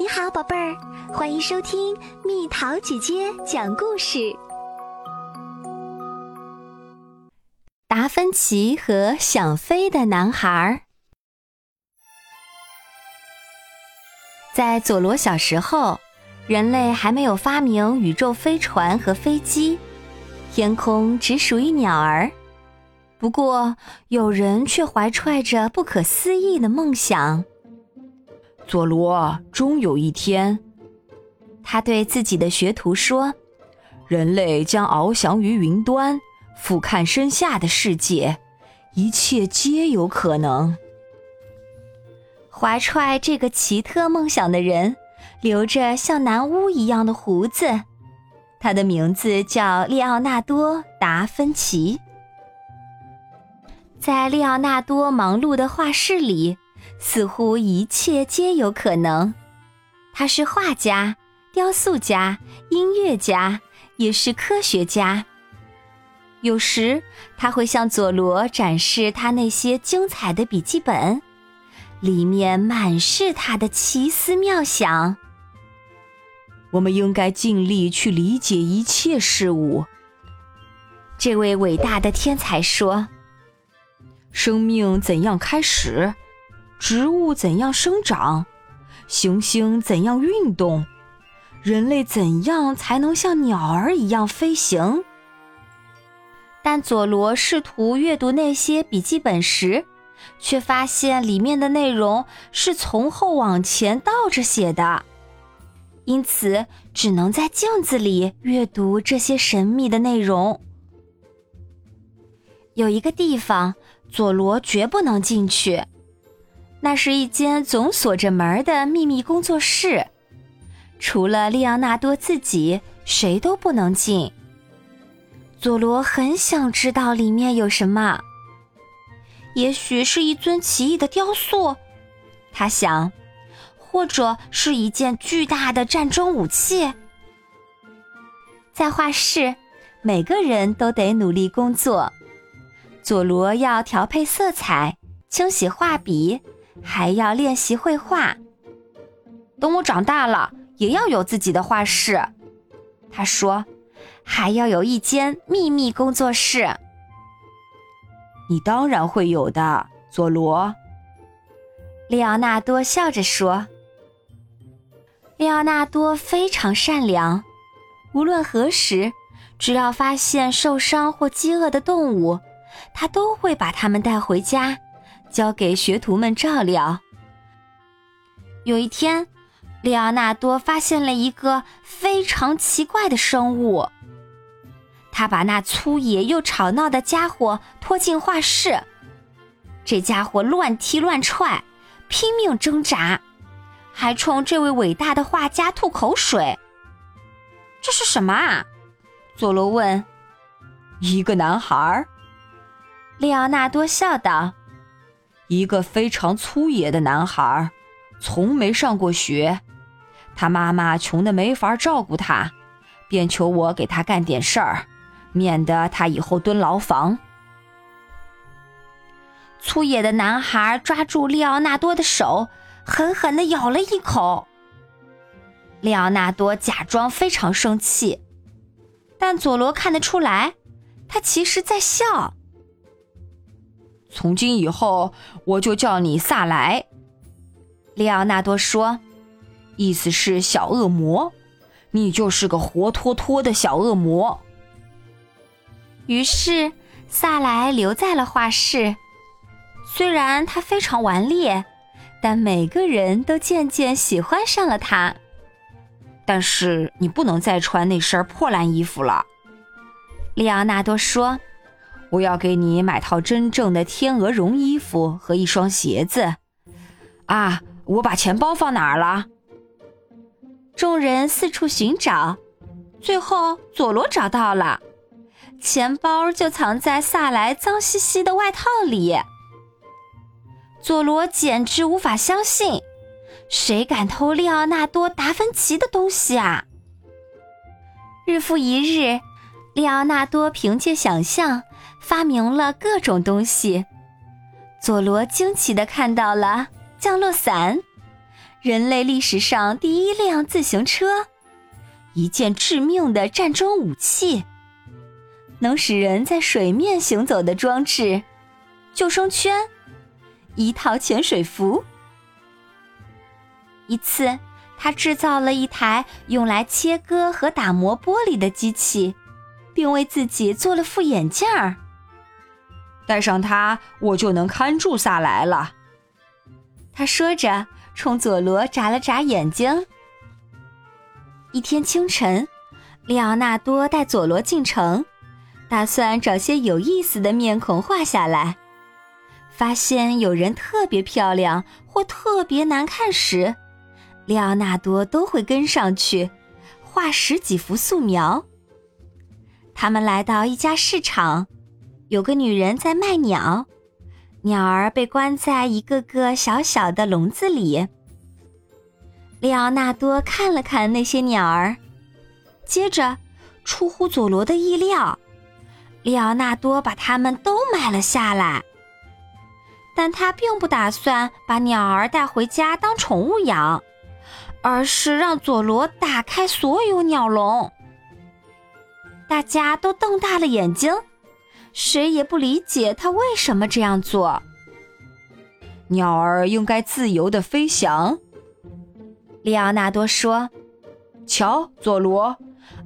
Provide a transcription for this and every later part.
你好，宝贝儿，欢迎收听蜜桃姐姐讲故事。达芬奇和想飞的男孩。在佐罗小时候，人类还没有发明宇宙飞船和飞机，天空只属于鸟儿。不过，有人却怀揣着不可思议的梦想。佐罗终有一天，他对自己的学徒说：“人类将翱翔于云端，俯瞰身下的世界，一切皆有可能。”怀揣这个奇特梦想的人，留着像南巫一样的胡子，他的名字叫利奥纳多·达芬奇。在利奥纳多忙碌的画室里。似乎一切皆有可能。他是画家、雕塑家、音乐家，也是科学家。有时他会向佐罗展示他那些精彩的笔记本，里面满是他的奇思妙想。我们应该尽力去理解一切事物。这位伟大的天才说：“生命怎样开始？”植物怎样生长？行星怎样运动？人类怎样才能像鸟儿一样飞行？但佐罗试图阅读那些笔记本时，却发现里面的内容是从后往前倒着写的，因此只能在镜子里阅读这些神秘的内容。有一个地方，佐罗绝不能进去。那是一间总锁着门的秘密工作室，除了利昂纳多自己，谁都不能进。佐罗很想知道里面有什么，也许是一尊奇异的雕塑，他想，或者是一件巨大的战争武器。在画室，每个人都得努力工作。佐罗要调配色彩，清洗画笔。还要练习绘画。等我长大了，也要有自己的画室。他说：“还要有一间秘密工作室。”你当然会有的，佐罗。利奥纳多笑着说：“利奥纳多非常善良，无论何时，只要发现受伤或饥饿的动物，他都会把它们带回家。”交给学徒们照料。有一天，利奥纳多发现了一个非常奇怪的生物。他把那粗野又吵闹的家伙拖进画室。这家伙乱踢乱踹，拼命挣扎，还冲这位伟大的画家吐口水。这是什么啊？佐罗问。一个男孩。利奥纳多笑道。一个非常粗野的男孩，从没上过学。他妈妈穷得没法照顾他，便求我给他干点事儿，免得他以后蹲牢房。粗野的男孩抓住利奥纳多的手，狠狠地咬了一口。利奥纳多假装非常生气，但佐罗看得出来，他其实在笑。从今以后，我就叫你萨莱。”利奥纳多说，“意思是小恶魔，你就是个活脱脱的小恶魔。”于是，萨莱留在了画室。虽然他非常顽劣，但每个人都渐渐喜欢上了他。但是，你不能再穿那身破烂衣服了。”利奥纳多说。我要给你买套真正的天鹅绒衣服和一双鞋子。啊，我把钱包放哪儿了？众人四处寻找，最后佐罗找到了，钱包就藏在萨莱脏兮兮的外套里。佐罗简直无法相信，谁敢偷利奥纳多·达芬奇的东西啊？日复一日，利奥纳多凭借想象。发明了各种东西，佐罗惊奇的看到了降落伞，人类历史上第一辆自行车，一件致命的战争武器，能使人在水面行走的装置，救生圈，一套潜水服。一次，他制造了一台用来切割和打磨玻璃的机器，并为自己做了副眼镜儿。带上它，我就能看住萨莱了。他说着，冲佐罗眨了眨眼睛。一天清晨，利奥纳多带佐罗进城，打算找些有意思的面孔画下来。发现有人特别漂亮或特别难看时，利奥纳多都会跟上去，画十几幅素描。他们来到一家市场。有个女人在卖鸟，鸟儿被关在一个个小小的笼子里。利奥纳多看了看那些鸟儿，接着，出乎佐罗的意料，利奥纳多把它们都买了下来。但他并不打算把鸟儿带回家当宠物养，而是让佐罗打开所有鸟笼。大家都瞪大了眼睛。谁也不理解他为什么这样做。鸟儿应该自由的飞翔，利奥纳多说：“瞧，佐罗，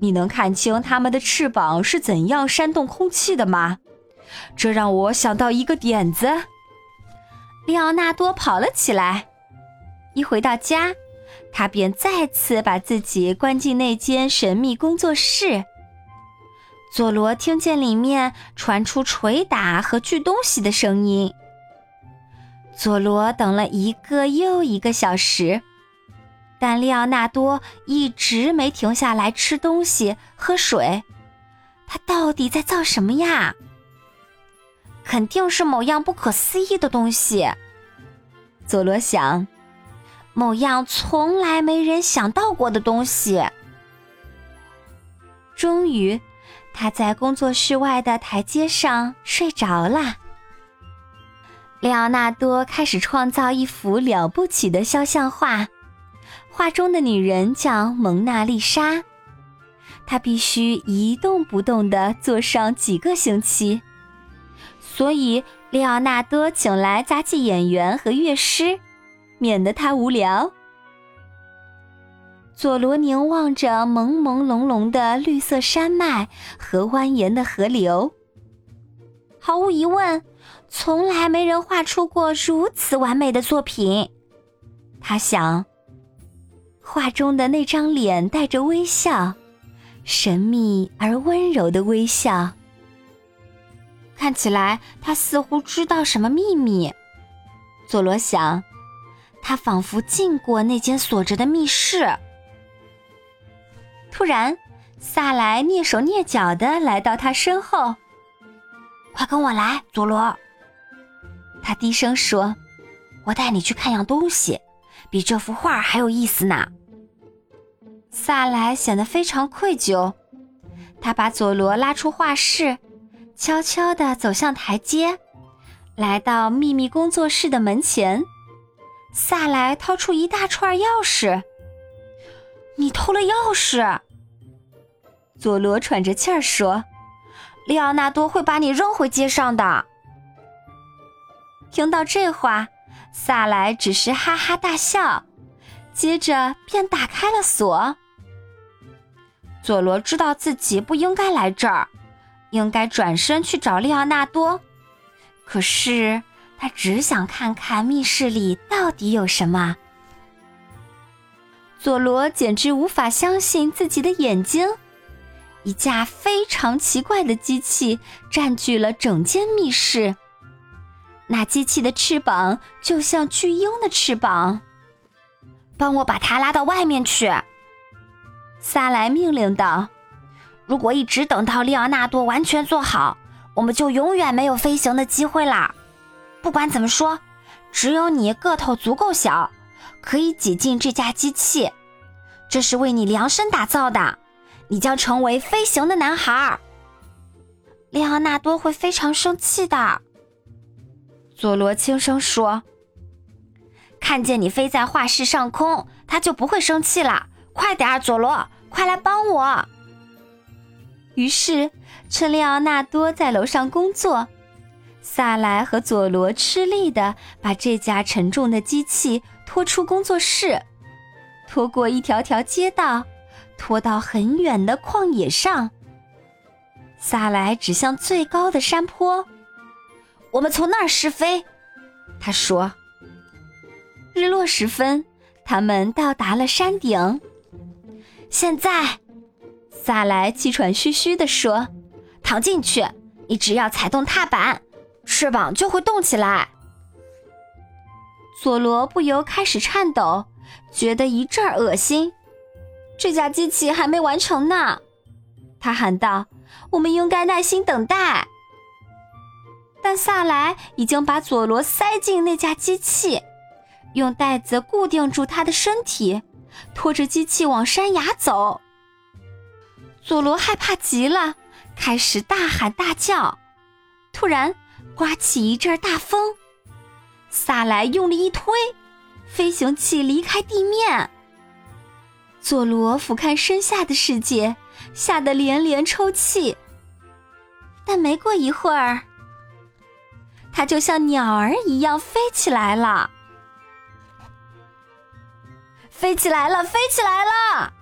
你能看清它们的翅膀是怎样扇动空气的吗？这让我想到一个点子。”利奥纳多跑了起来，一回到家，他便再次把自己关进那间神秘工作室。佐罗听见里面传出捶打和锯东西的声音。佐罗等了一个又一个小时，但利奥纳多一直没停下来吃东西、喝水。他到底在造什么呀？肯定是某样不可思议的东西。佐罗想，某样从来没人想到过的东西。终于。他在工作室外的台阶上睡着了。列奥纳多开始创造一幅了不起的肖像画，画中的女人叫蒙娜丽莎。他必须一动不动地坐上几个星期，所以列奥纳多请来杂技演员和乐师，免得他无聊。佐罗凝望着朦朦胧胧的绿色山脉和蜿蜒的河流。毫无疑问，从来没人画出过如此完美的作品。他想，画中的那张脸带着微笑，神秘而温柔的微笑。看起来他似乎知道什么秘密。佐罗想，他仿佛进过那间锁着的密室。突然，萨莱蹑手蹑脚的来到他身后。“快跟我来，佐罗。”他低声说，“我带你去看样东西，比这幅画还有意思呢。”萨莱显得非常愧疚，他把佐罗拉出画室，悄悄地走向台阶，来到秘密工作室的门前。萨莱掏出一大串钥匙，“你偷了钥匙！”佐罗喘着气儿说：“利奥纳多会把你扔回街上的。”听到这话，萨莱只是哈哈大笑，接着便打开了锁。佐罗知道自己不应该来这儿，应该转身去找利奥纳多，可是他只想看看密室里到底有什么。佐罗简直无法相信自己的眼睛。一架非常奇怪的机器占据了整间密室。那机器的翅膀就像巨鹰的翅膀。帮我把它拉到外面去，萨莱命令道。如果一直等到利奥纳多完全做好，我们就永远没有飞行的机会啦。不管怎么说，只有你个头足够小，可以挤进这架机器。这是为你量身打造的。你将成为飞行的男孩。利奥纳多会非常生气的。佐罗轻声说：“看见你飞在画室上空，他就不会生气了。快点儿，佐罗，快来帮我！于是，趁利奥纳多在楼上工作，萨莱和佐罗吃力的把这架沉重的机器拖出工作室，拖过一条条街道，拖到很远的旷野上。萨莱指向最高的山坡：“我们从那儿试飞。”他说。日落时分，他们到达了山顶。现在。萨莱气喘吁吁地说：“躺进去，你只要踩动踏板，翅膀就会动起来。”佐罗不由开始颤抖，觉得一阵恶心。这架机器还没完成呢，他喊道：“我们应该耐心等待。”但萨莱已经把佐罗塞进那架机器，用带子固定住他的身体，拖着机器往山崖走。佐罗害怕极了，开始大喊大叫。突然，刮起一阵大风，萨莱用力一推，飞行器离开地面。佐罗俯瞰身下的世界，吓得连连抽泣。但没过一会儿，他就像鸟儿一样飞起来了，飞起来了，飞起来了！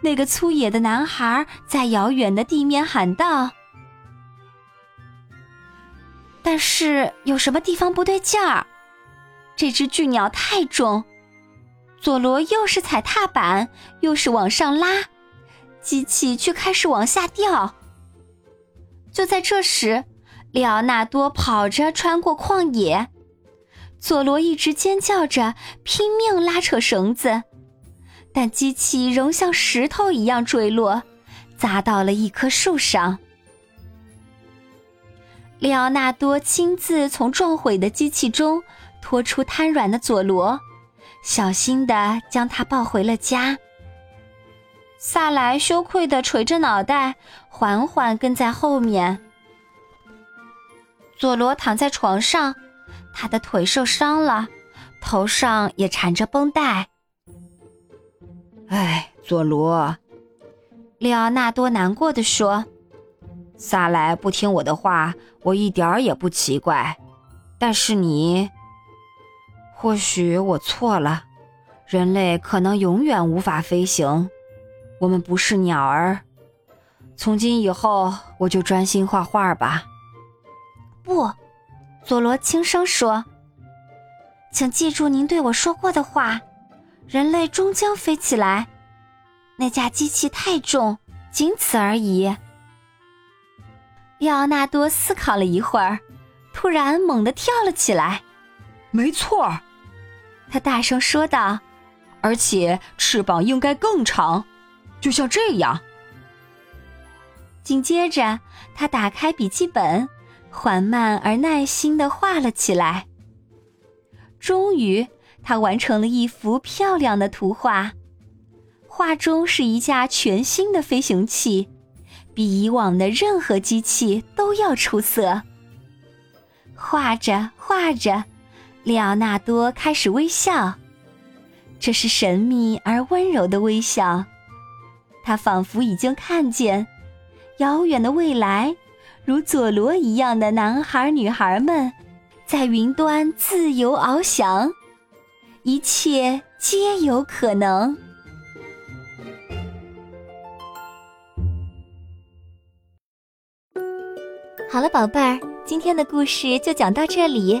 那个粗野的男孩在遥远的地面喊道：“但是有什么地方不对劲儿？这只巨鸟太重，佐罗又是踩踏板，又是往上拉，机器却开始往下掉。”就在这时，里奥纳多跑着穿过旷野，佐罗一直尖叫着，拼命拉扯绳子。但机器仍像石头一样坠落，砸到了一棵树上。里奥纳多亲自从撞毁的机器中拖出瘫软的佐罗，小心的将他抱回了家。萨莱羞愧的垂着脑袋，缓缓跟在后面。佐罗躺在床上，他的腿受伤了，头上也缠着绷带。哎，佐罗，利奥纳多难过的说：“萨莱不听我的话，我一点儿也不奇怪。但是你，或许我错了。人类可能永远无法飞行，我们不是鸟儿。从今以后，我就专心画画吧。”不，佐罗轻声说：“请记住您对我说过的话。”人类终将飞起来，那架机器太重，仅此而已。利奥纳多思考了一会儿，突然猛地跳了起来。没错，他大声说道：“而且翅膀应该更长，就像这样。”紧接着，他打开笔记本，缓慢而耐心地画了起来。终于。他完成了一幅漂亮的图画，画中是一架全新的飞行器，比以往的任何机器都要出色。画着画着，里奥纳多开始微笑，这是神秘而温柔的微笑。他仿佛已经看见遥远的未来，如佐罗一样的男孩女孩们，在云端自由翱翔。一切皆有可能。好了，宝贝儿，今天的故事就讲到这里。